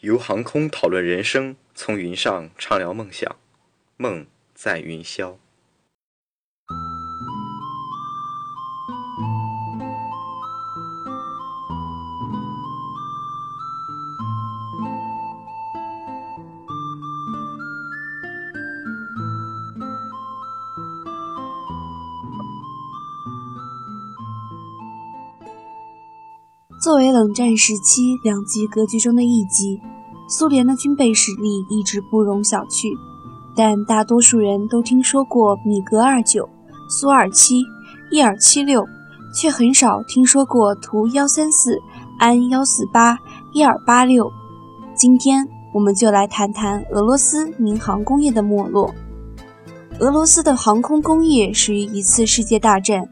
由航空讨论人生，从云上畅聊梦想，梦在云霄。作为冷战时期两极格局中的一极，苏联的军备实力一直不容小觑。但大多数人都听说过米格二九、苏二七、伊尔七六，却很少听说过图幺三四、安幺四八、伊尔八六。今天我们就来谈谈俄罗斯民航工业的没落。俄罗斯的航空工业始于一次世界大战，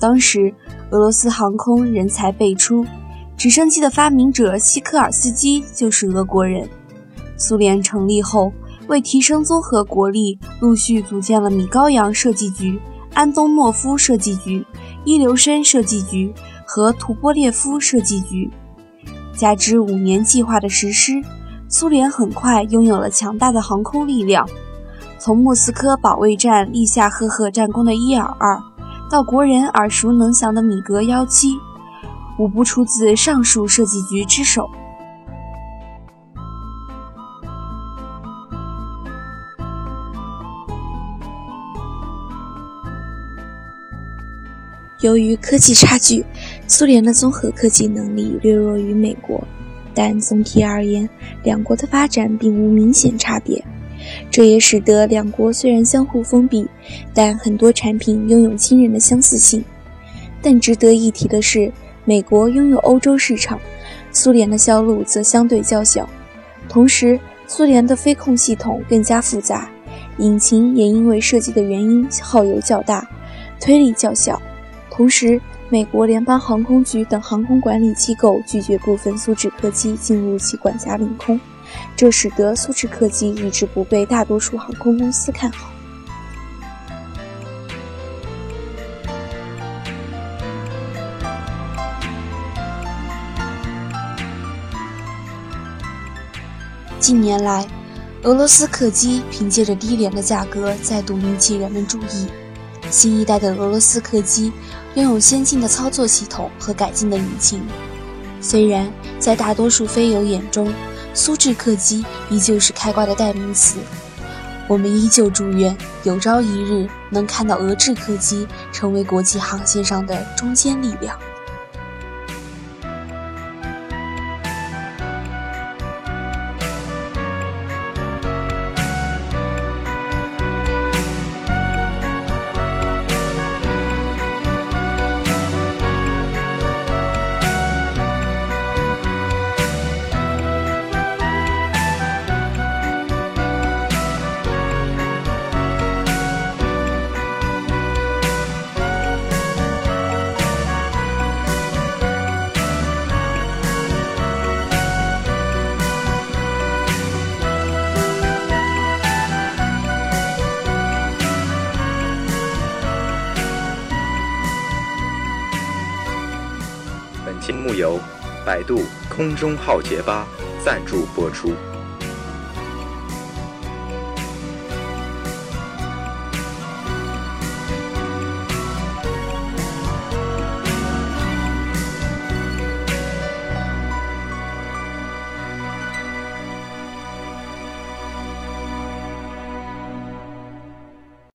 当时俄罗斯航空人才辈出。直升机的发明者西科尔斯基就是俄国人。苏联成立后，为提升综合国力，陆续组建了米高扬设计局、安东诺夫设计局、伊留申设计局和图波列夫设计局。加之五年计划的实施，苏联很快拥有了强大的航空力量。从莫斯科保卫战立下赫赫战功的伊尔二，到国人耳熟能详的米格幺七。无不出自上述设计局之手。由于科技差距，苏联的综合科技能力略弱于美国，但总体而言，两国的发展并无明显差别。这也使得两国虽然相互封闭，但很多产品拥有惊人的相似性。但值得一提的是。美国拥有欧洲市场，苏联的销路则相对较小。同时，苏联的飞控系统更加复杂，引擎也因为设计的原因耗油较大，推力较小。同时，美国联邦航空局等航空管理机构拒绝部分苏制客机进入其管辖领空，这使得苏制客机一直不被大多数航空公司看好。近年来，俄罗斯客机凭借着低廉的价格再度引起人们注意。新一代的俄罗斯客机拥有先进的操作系统和改进的引擎。虽然在大多数飞友眼中，苏制客机依旧是开挂的代名词，我们依旧祝愿有朝一日能看到俄制客机成为国际航线上的中坚力量。节目由百度空中浩劫吧赞助播出。